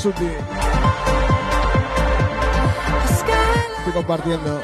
Suti. Estoy compartiendo.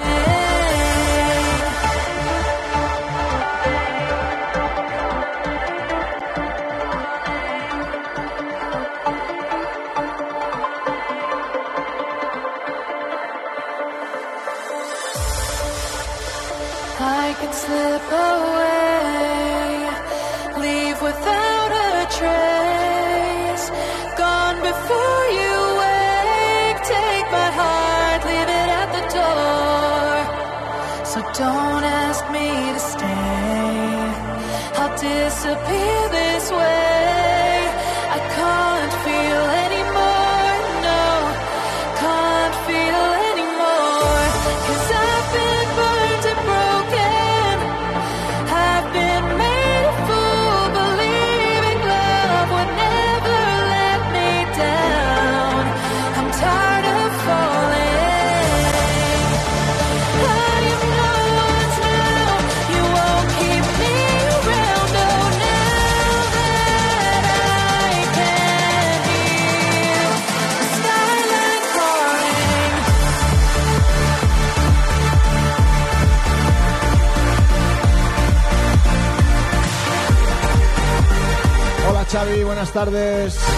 Tardes.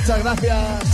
Muchas gracias.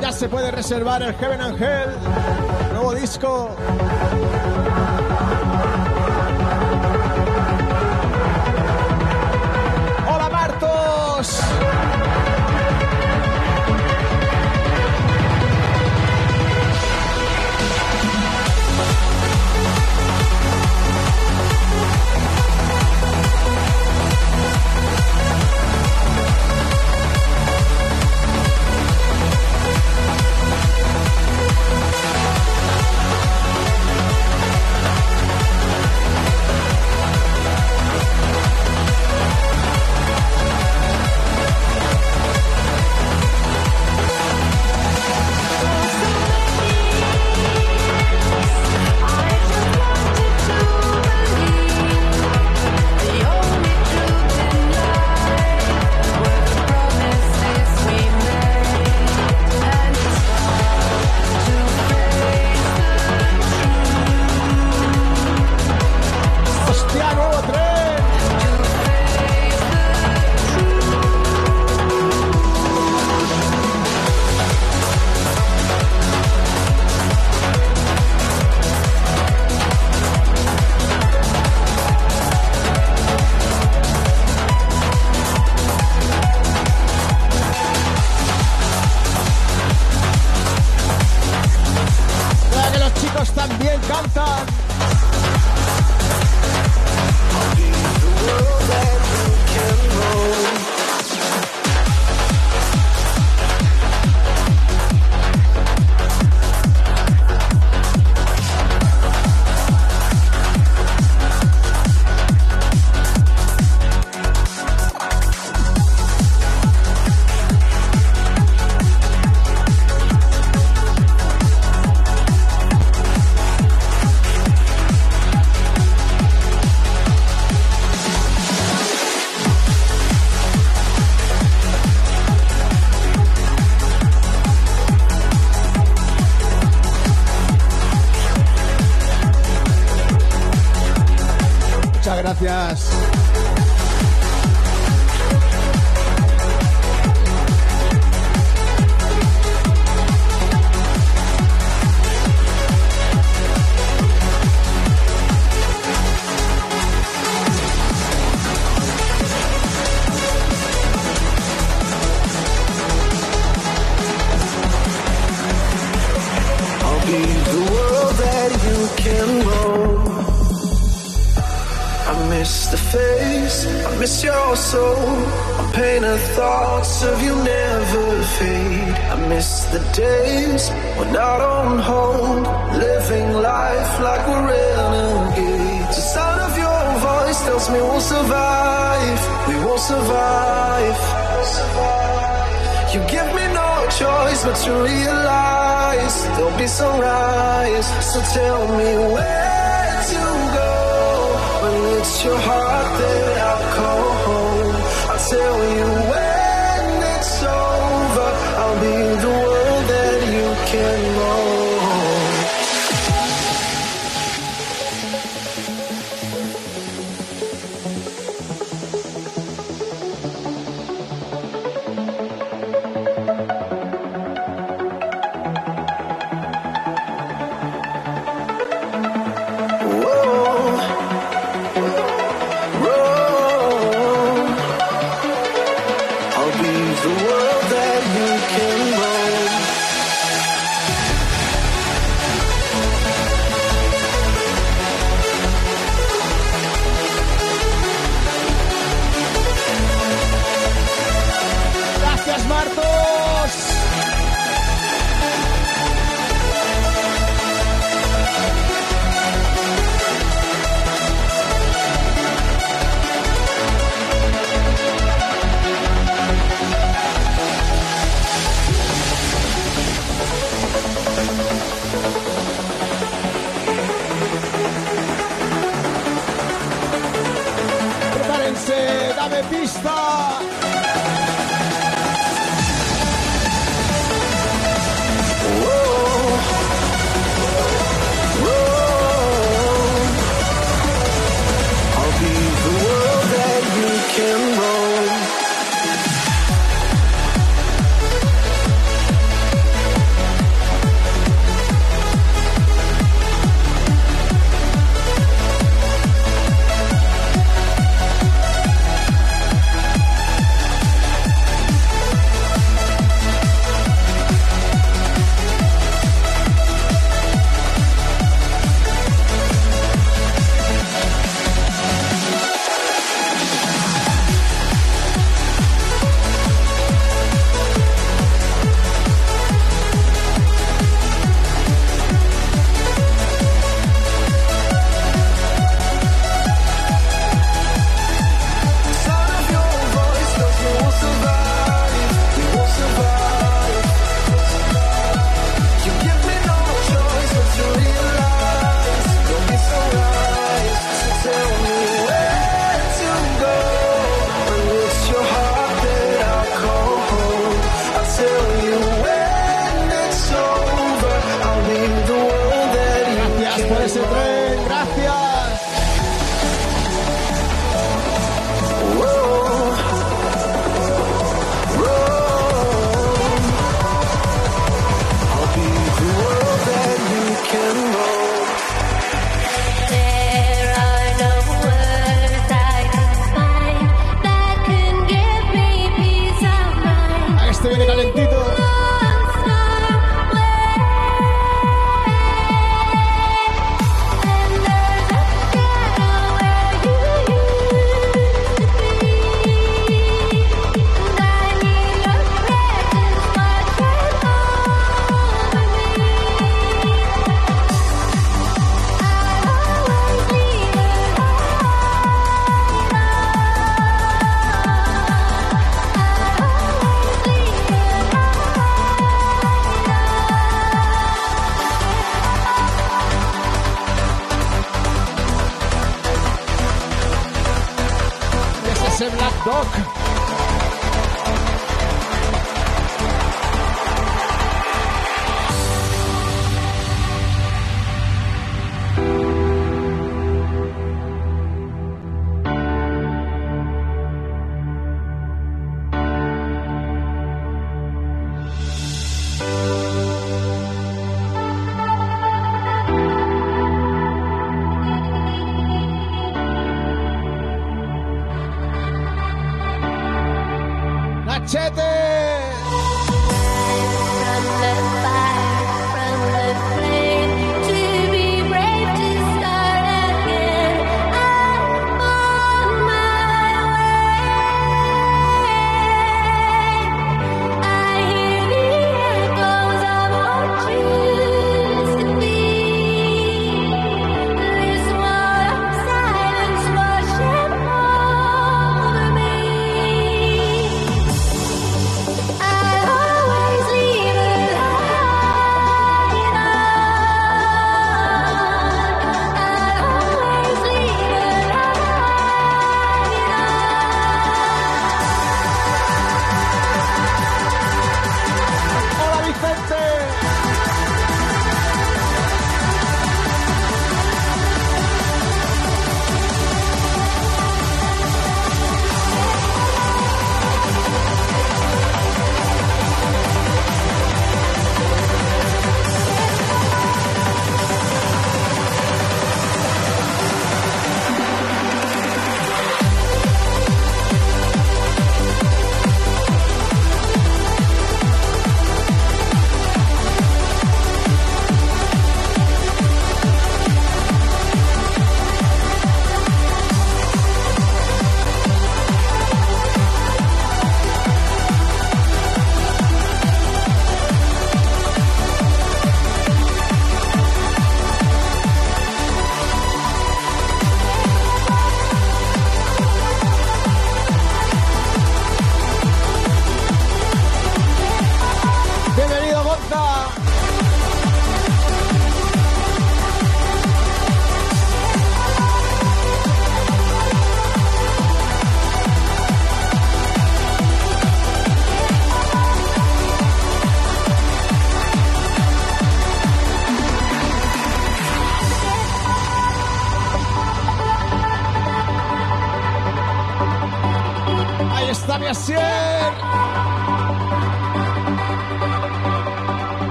ya se puede reservar el Heaven Angel, nuevo disco.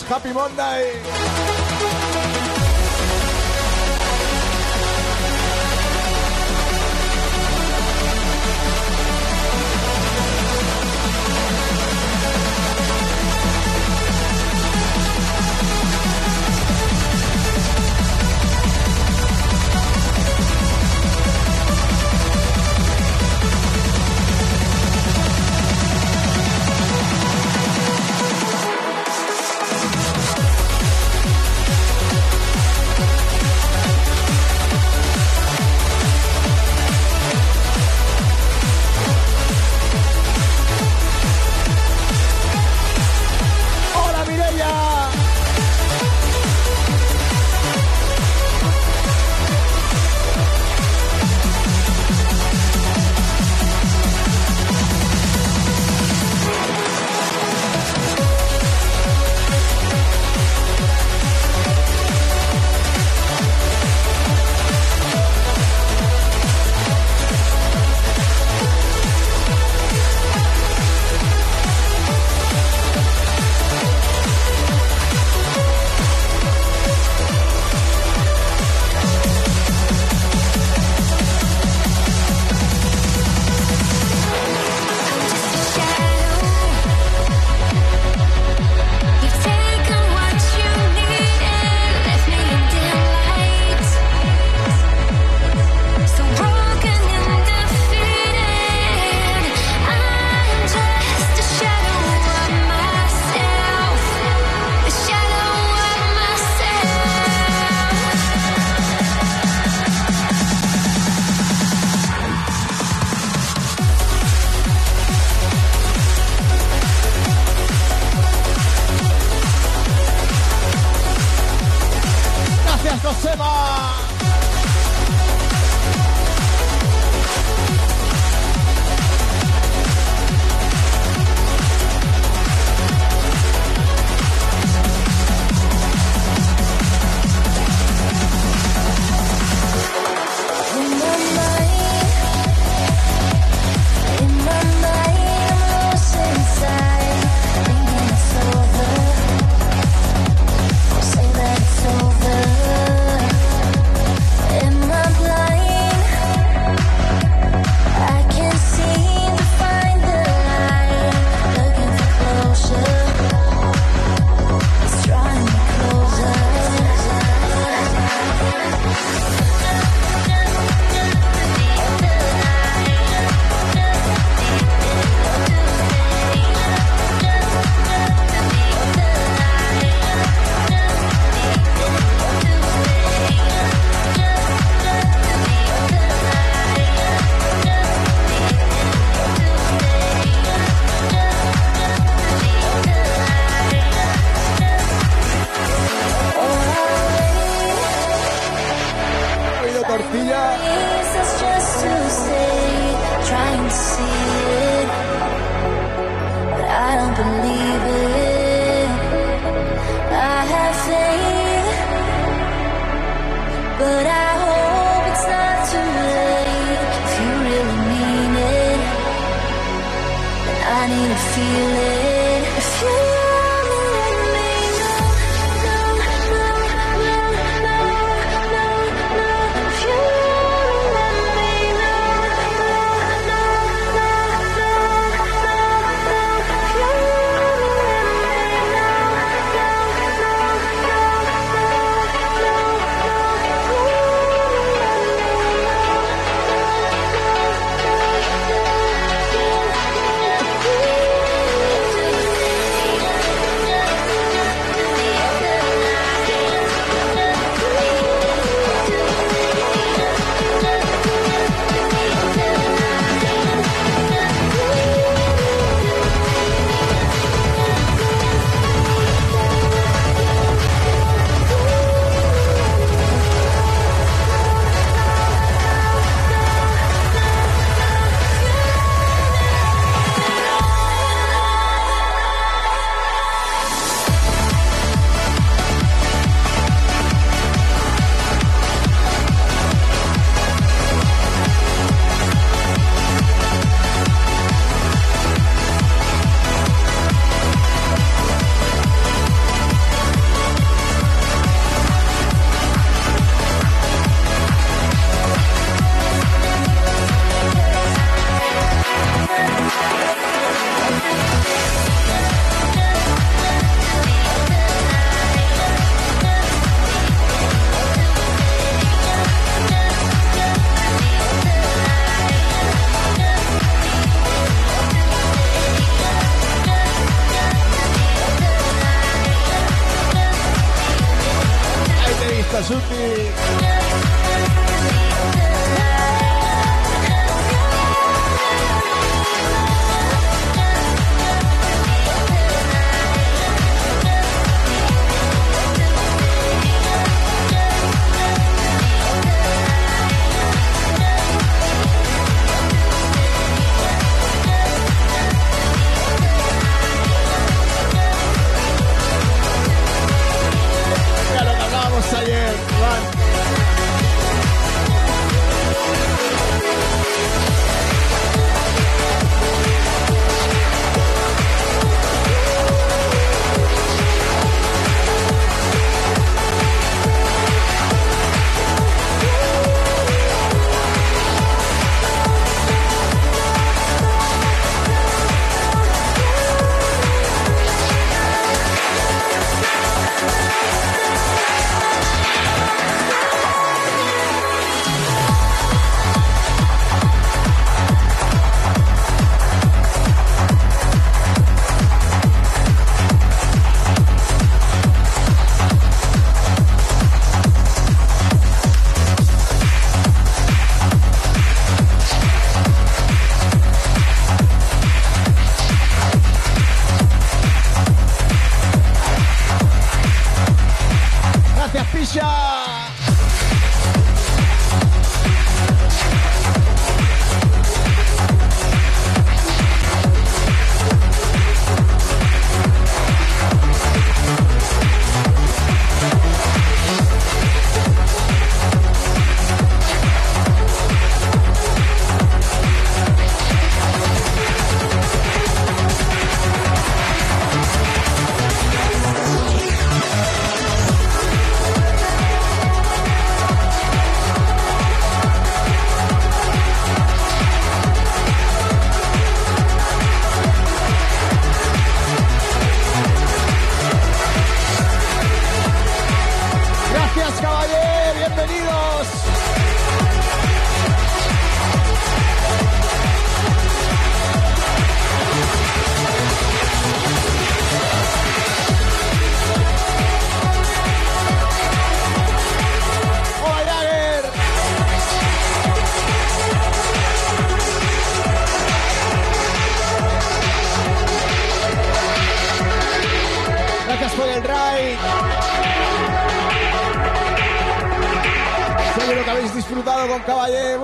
Happy Monday.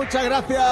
Muchas gracias.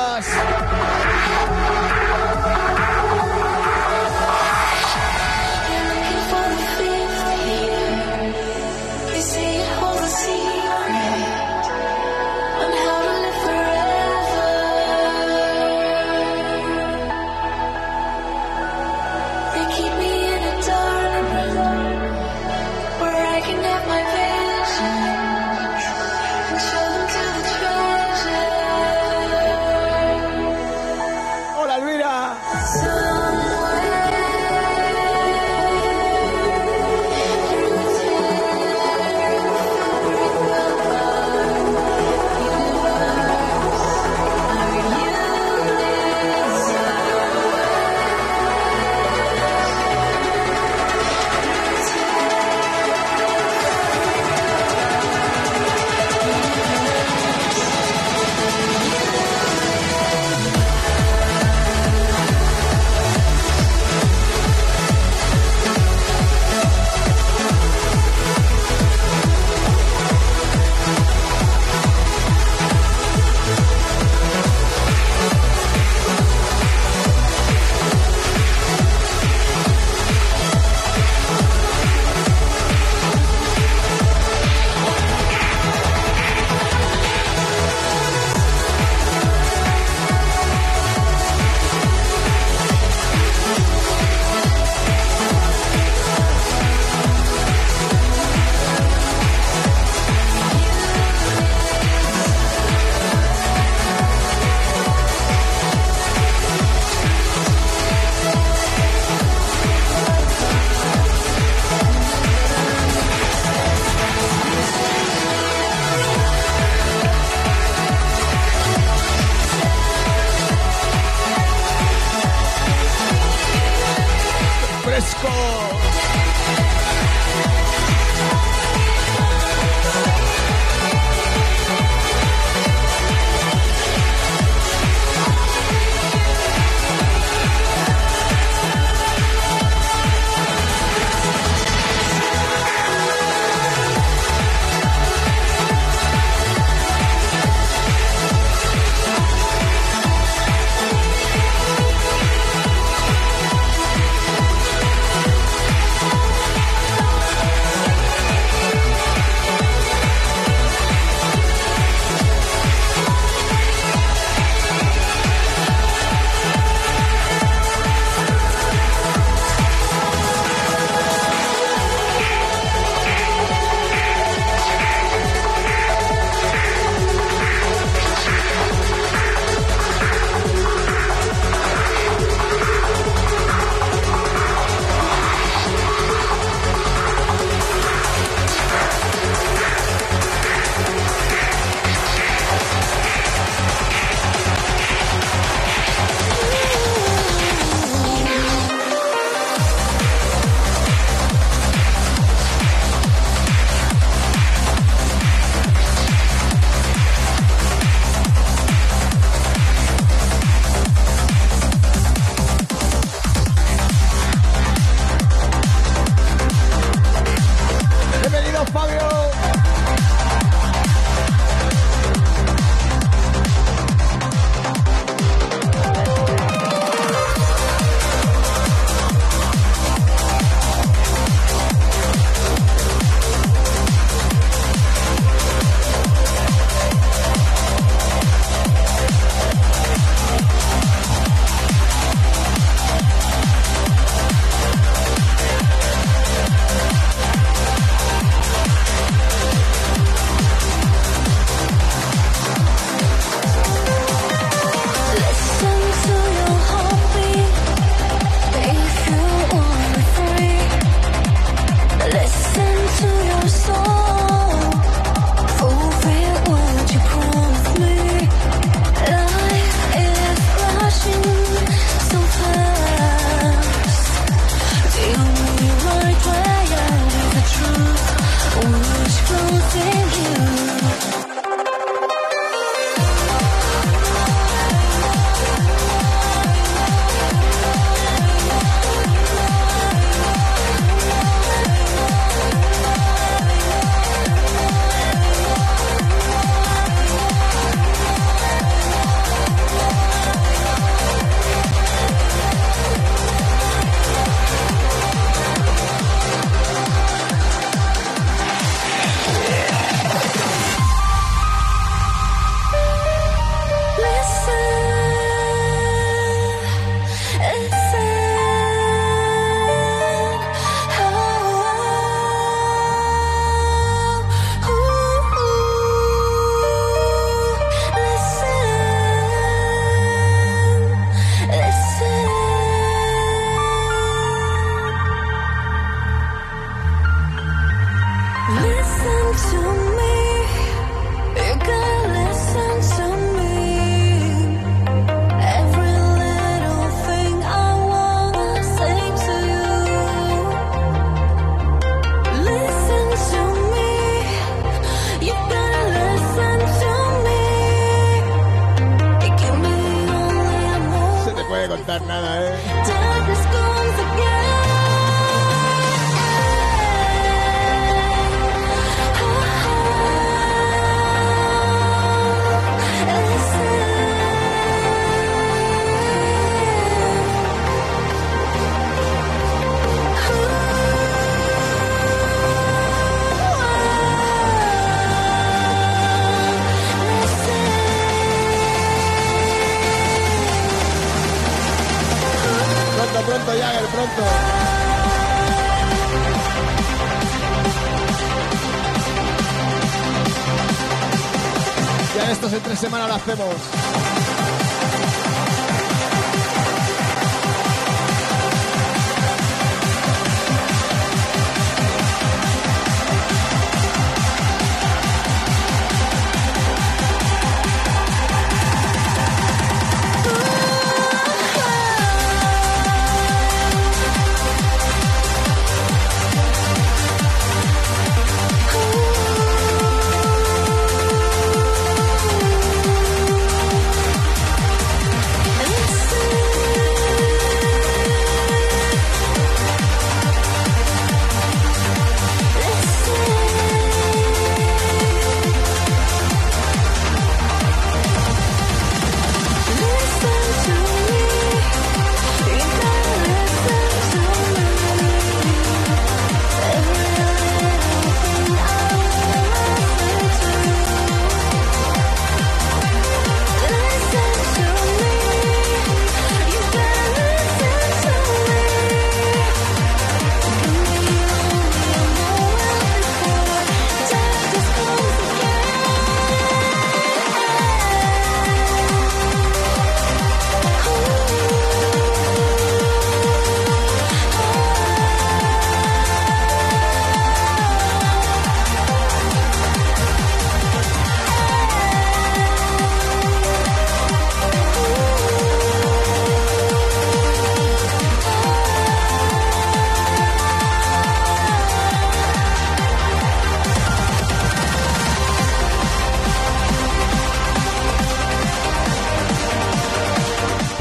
Vamos.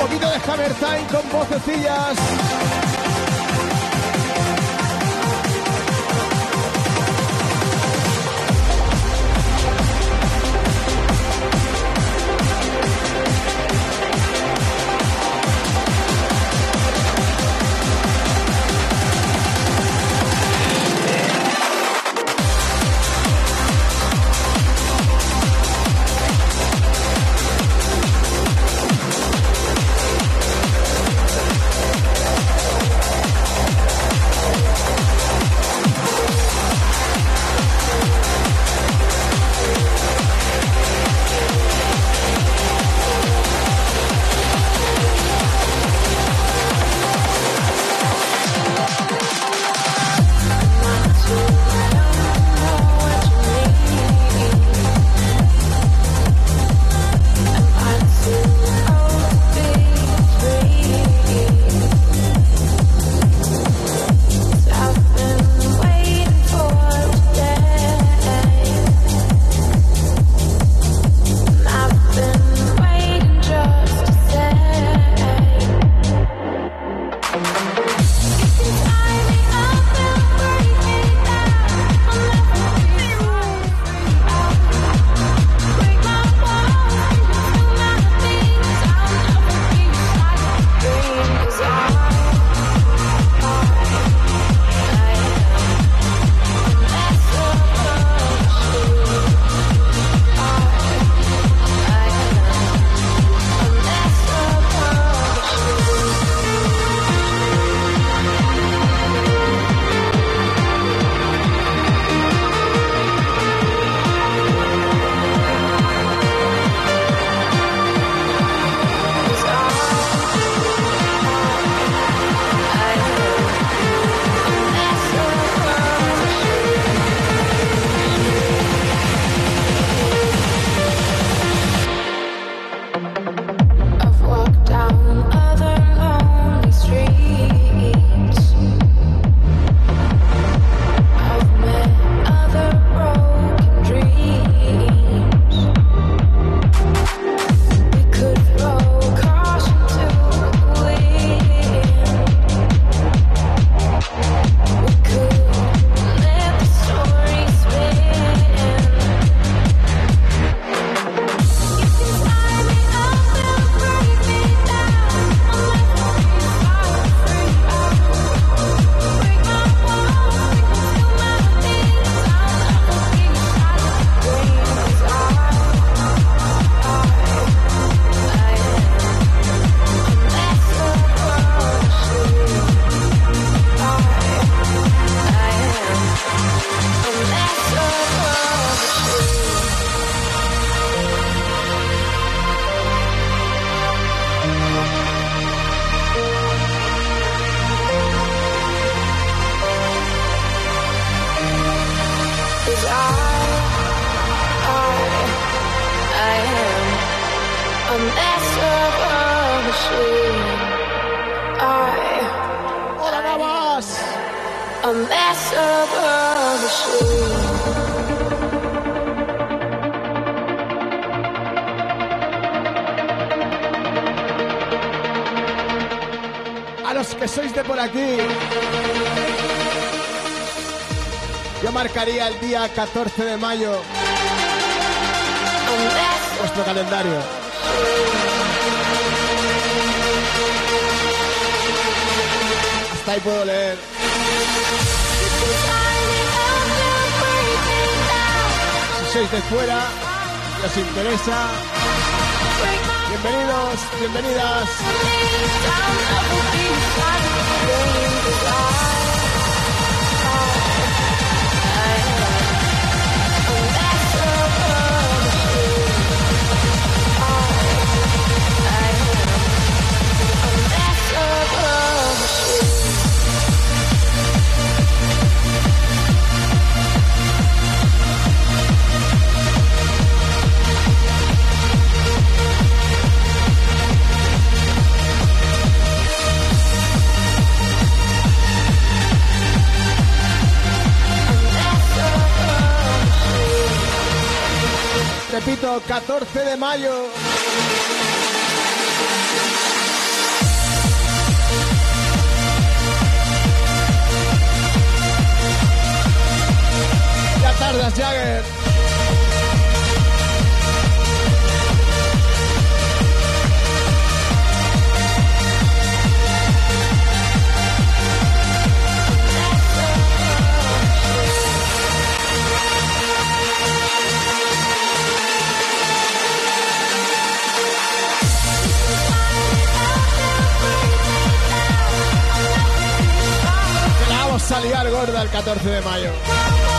Poquito de Hammer Time con vocecillas. el día 14 de mayo. Vuestro calendario. Hasta ahí puedo leer. Si sois de fuera, os interesa, bienvenidos, bienvenidas. Tepito, 14 de mayo. Ya tardas, Jagger. Salir a liar gorda el 14 de mayo.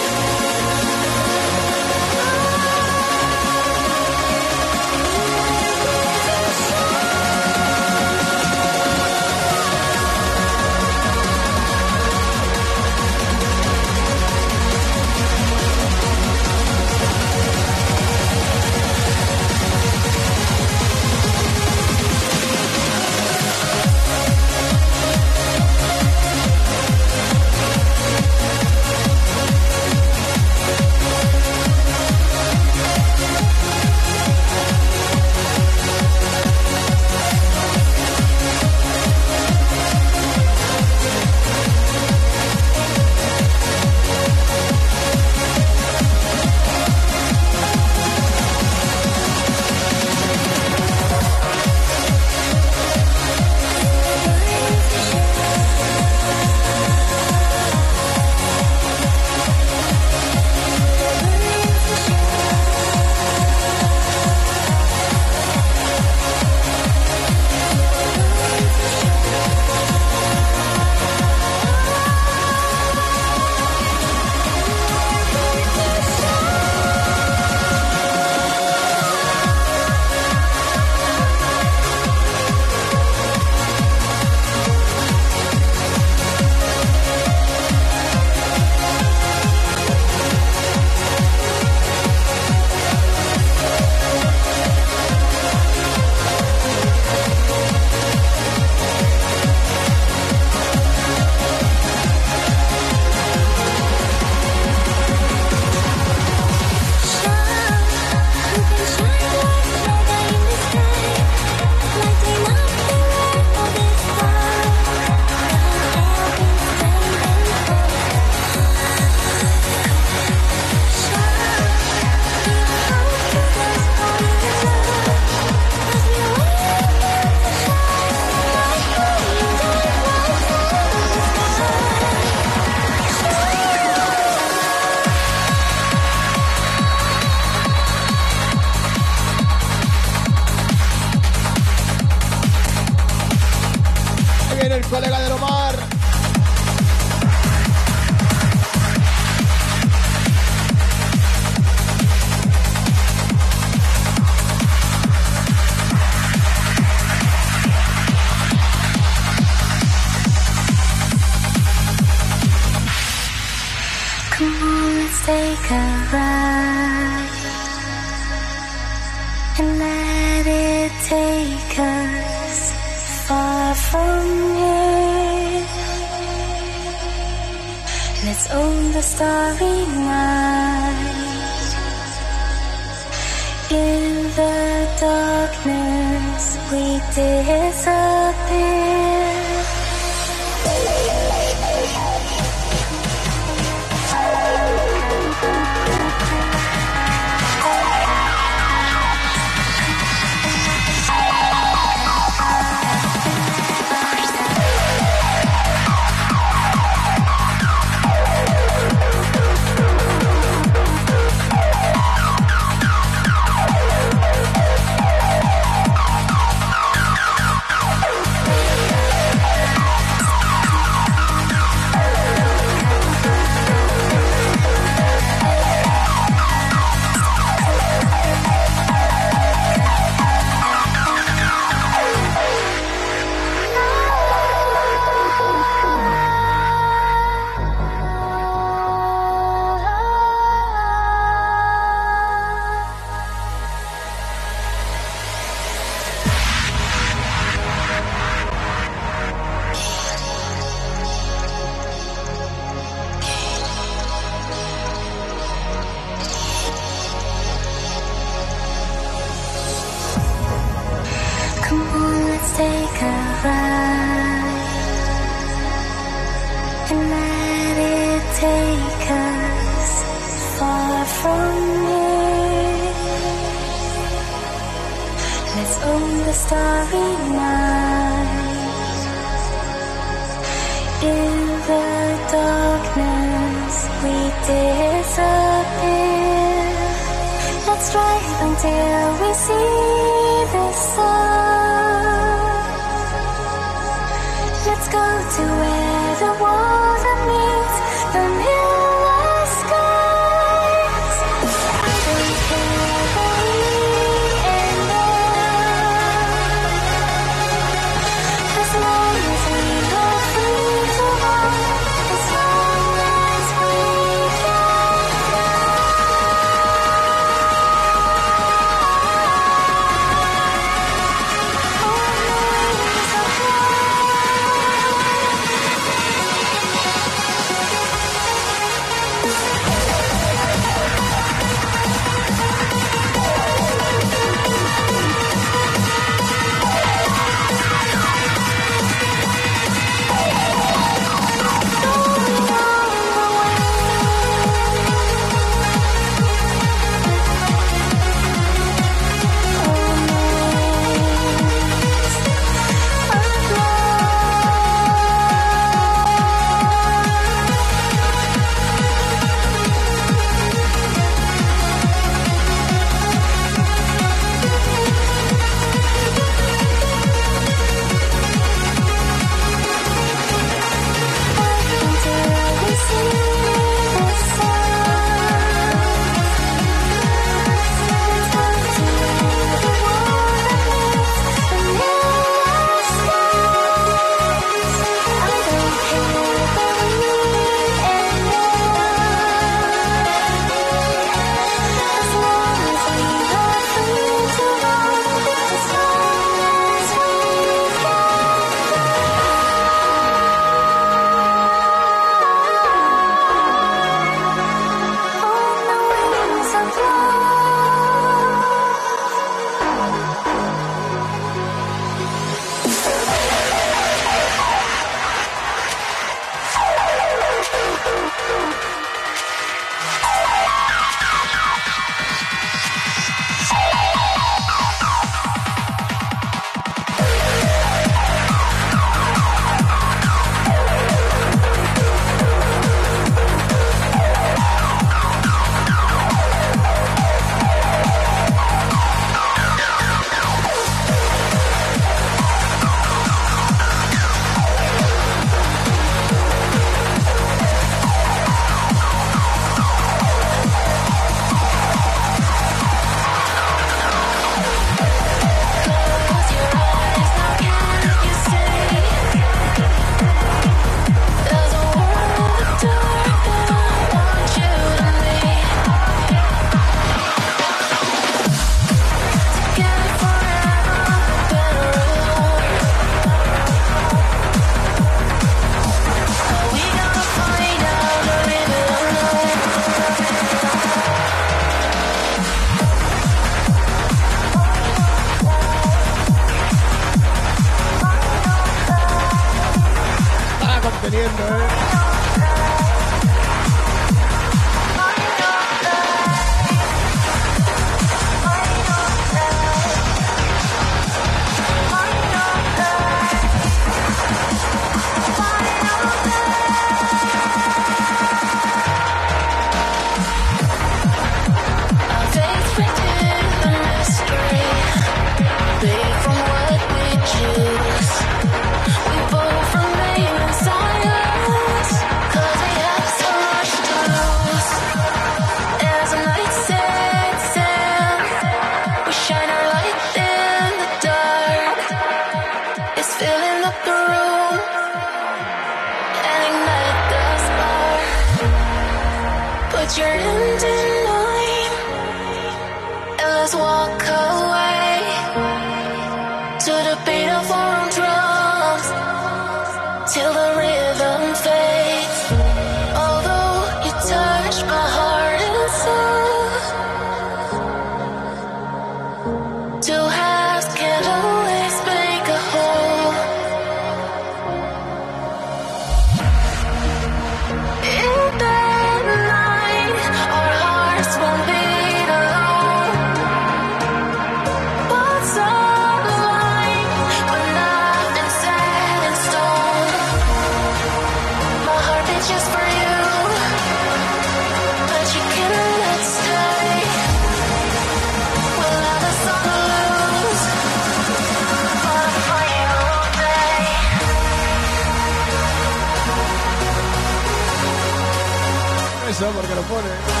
porque lo pone.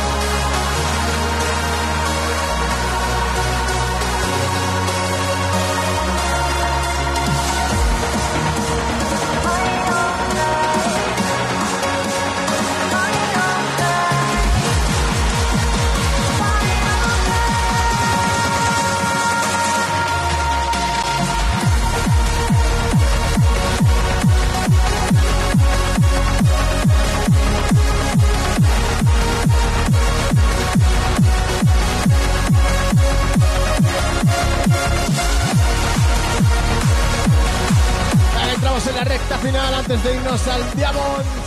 la recta final antes de irnos al Diamond.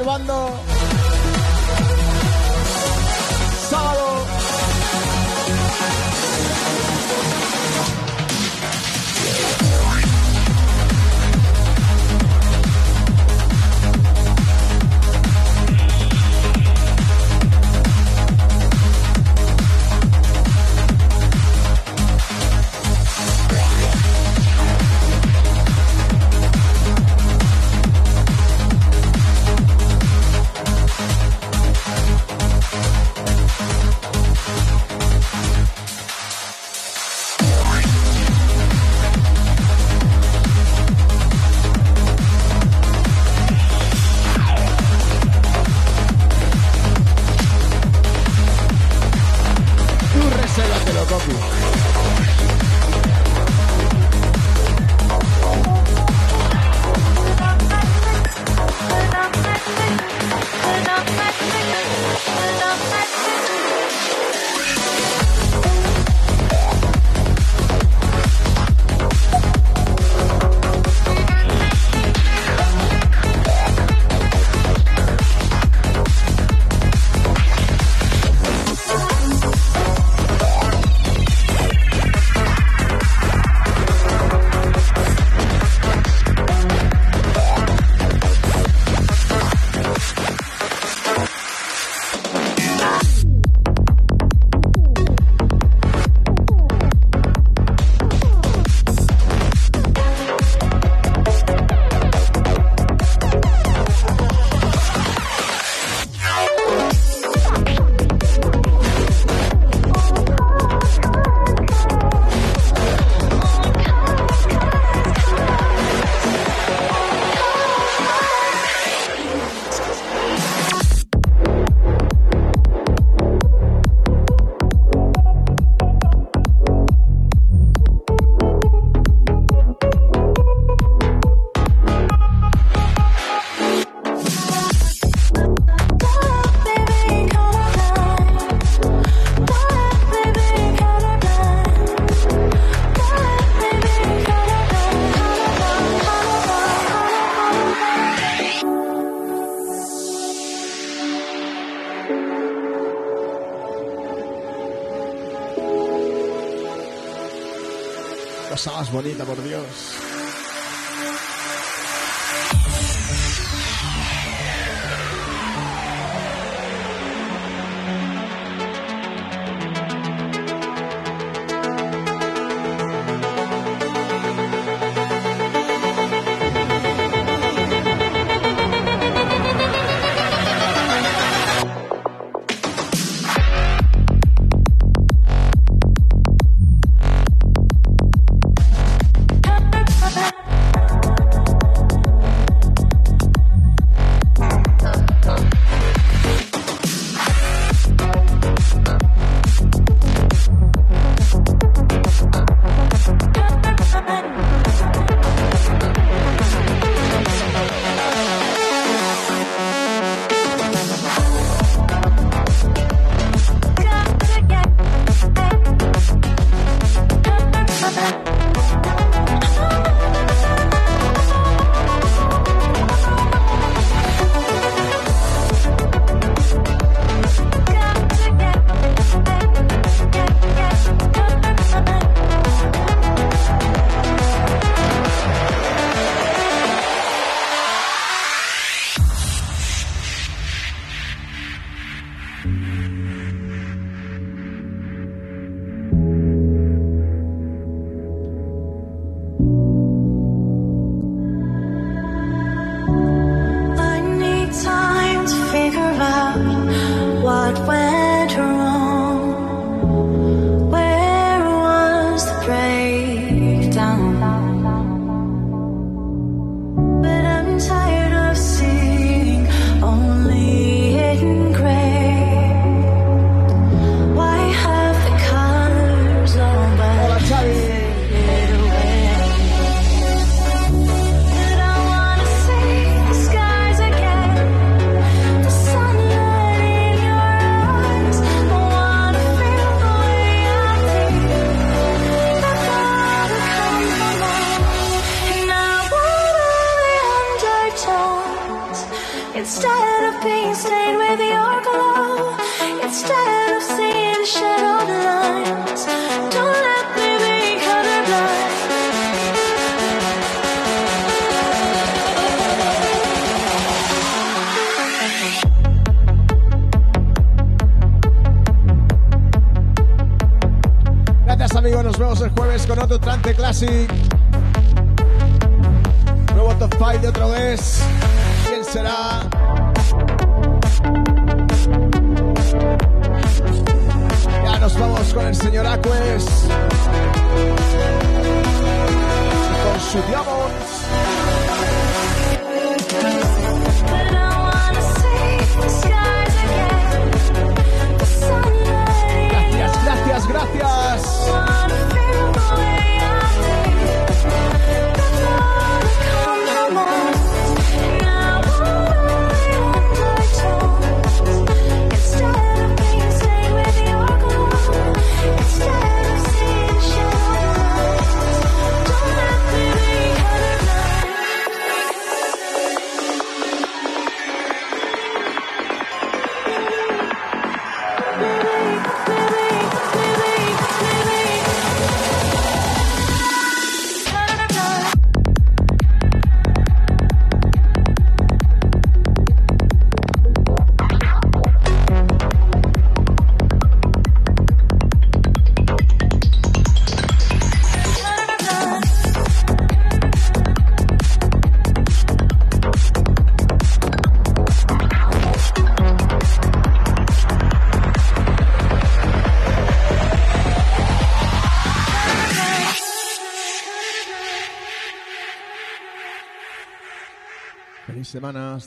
Ir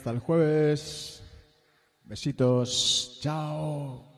Hasta el jueves. Besitos. Chao.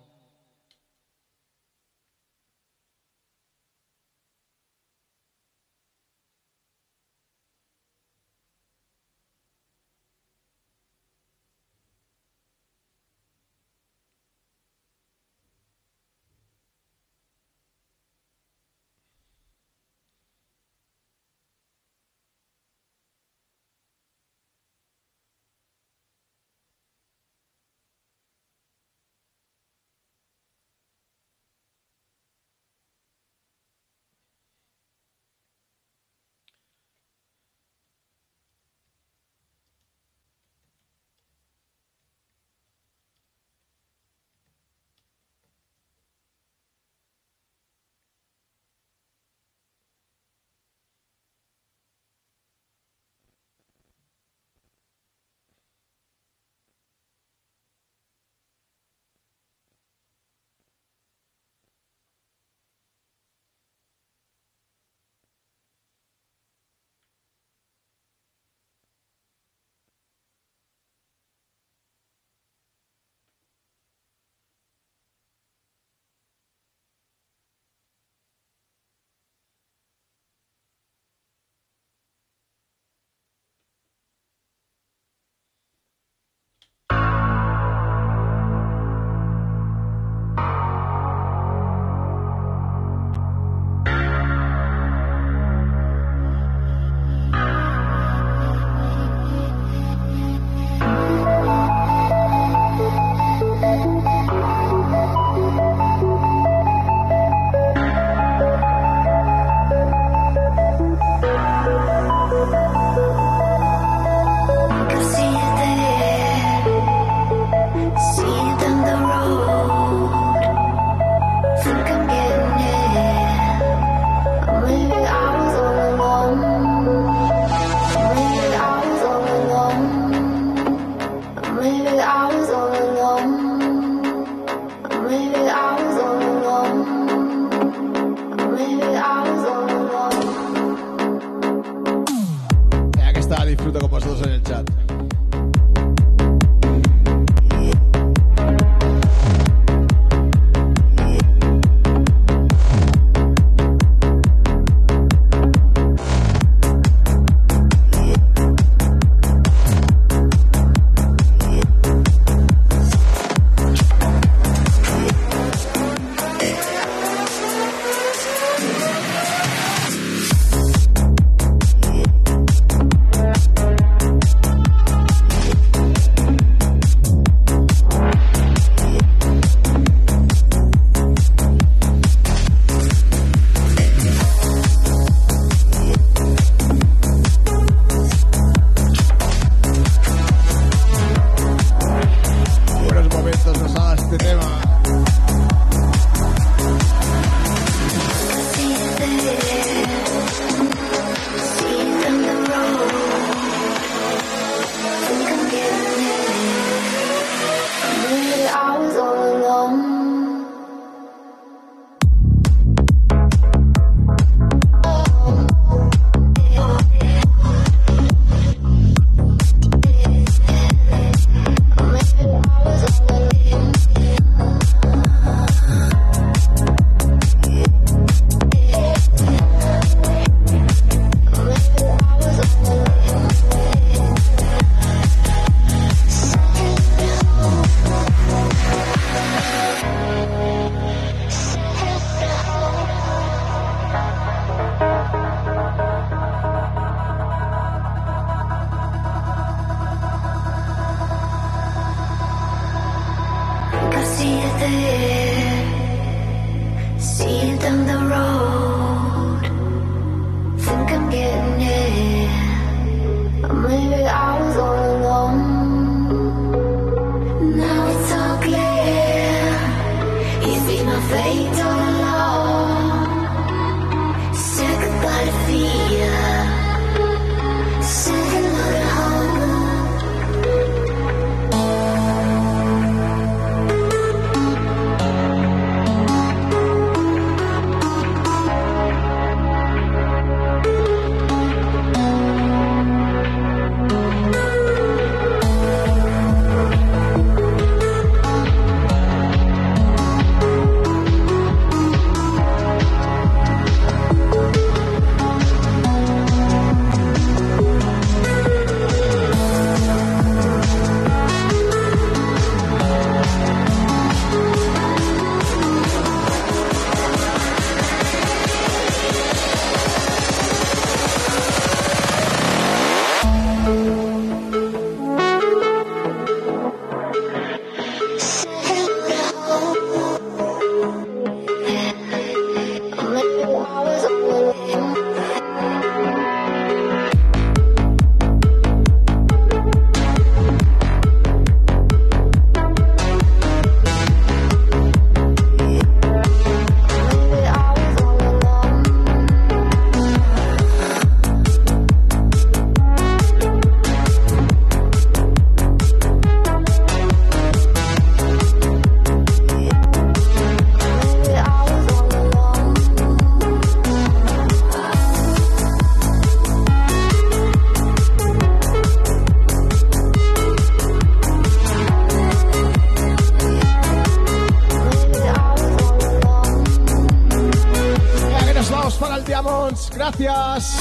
Gracias.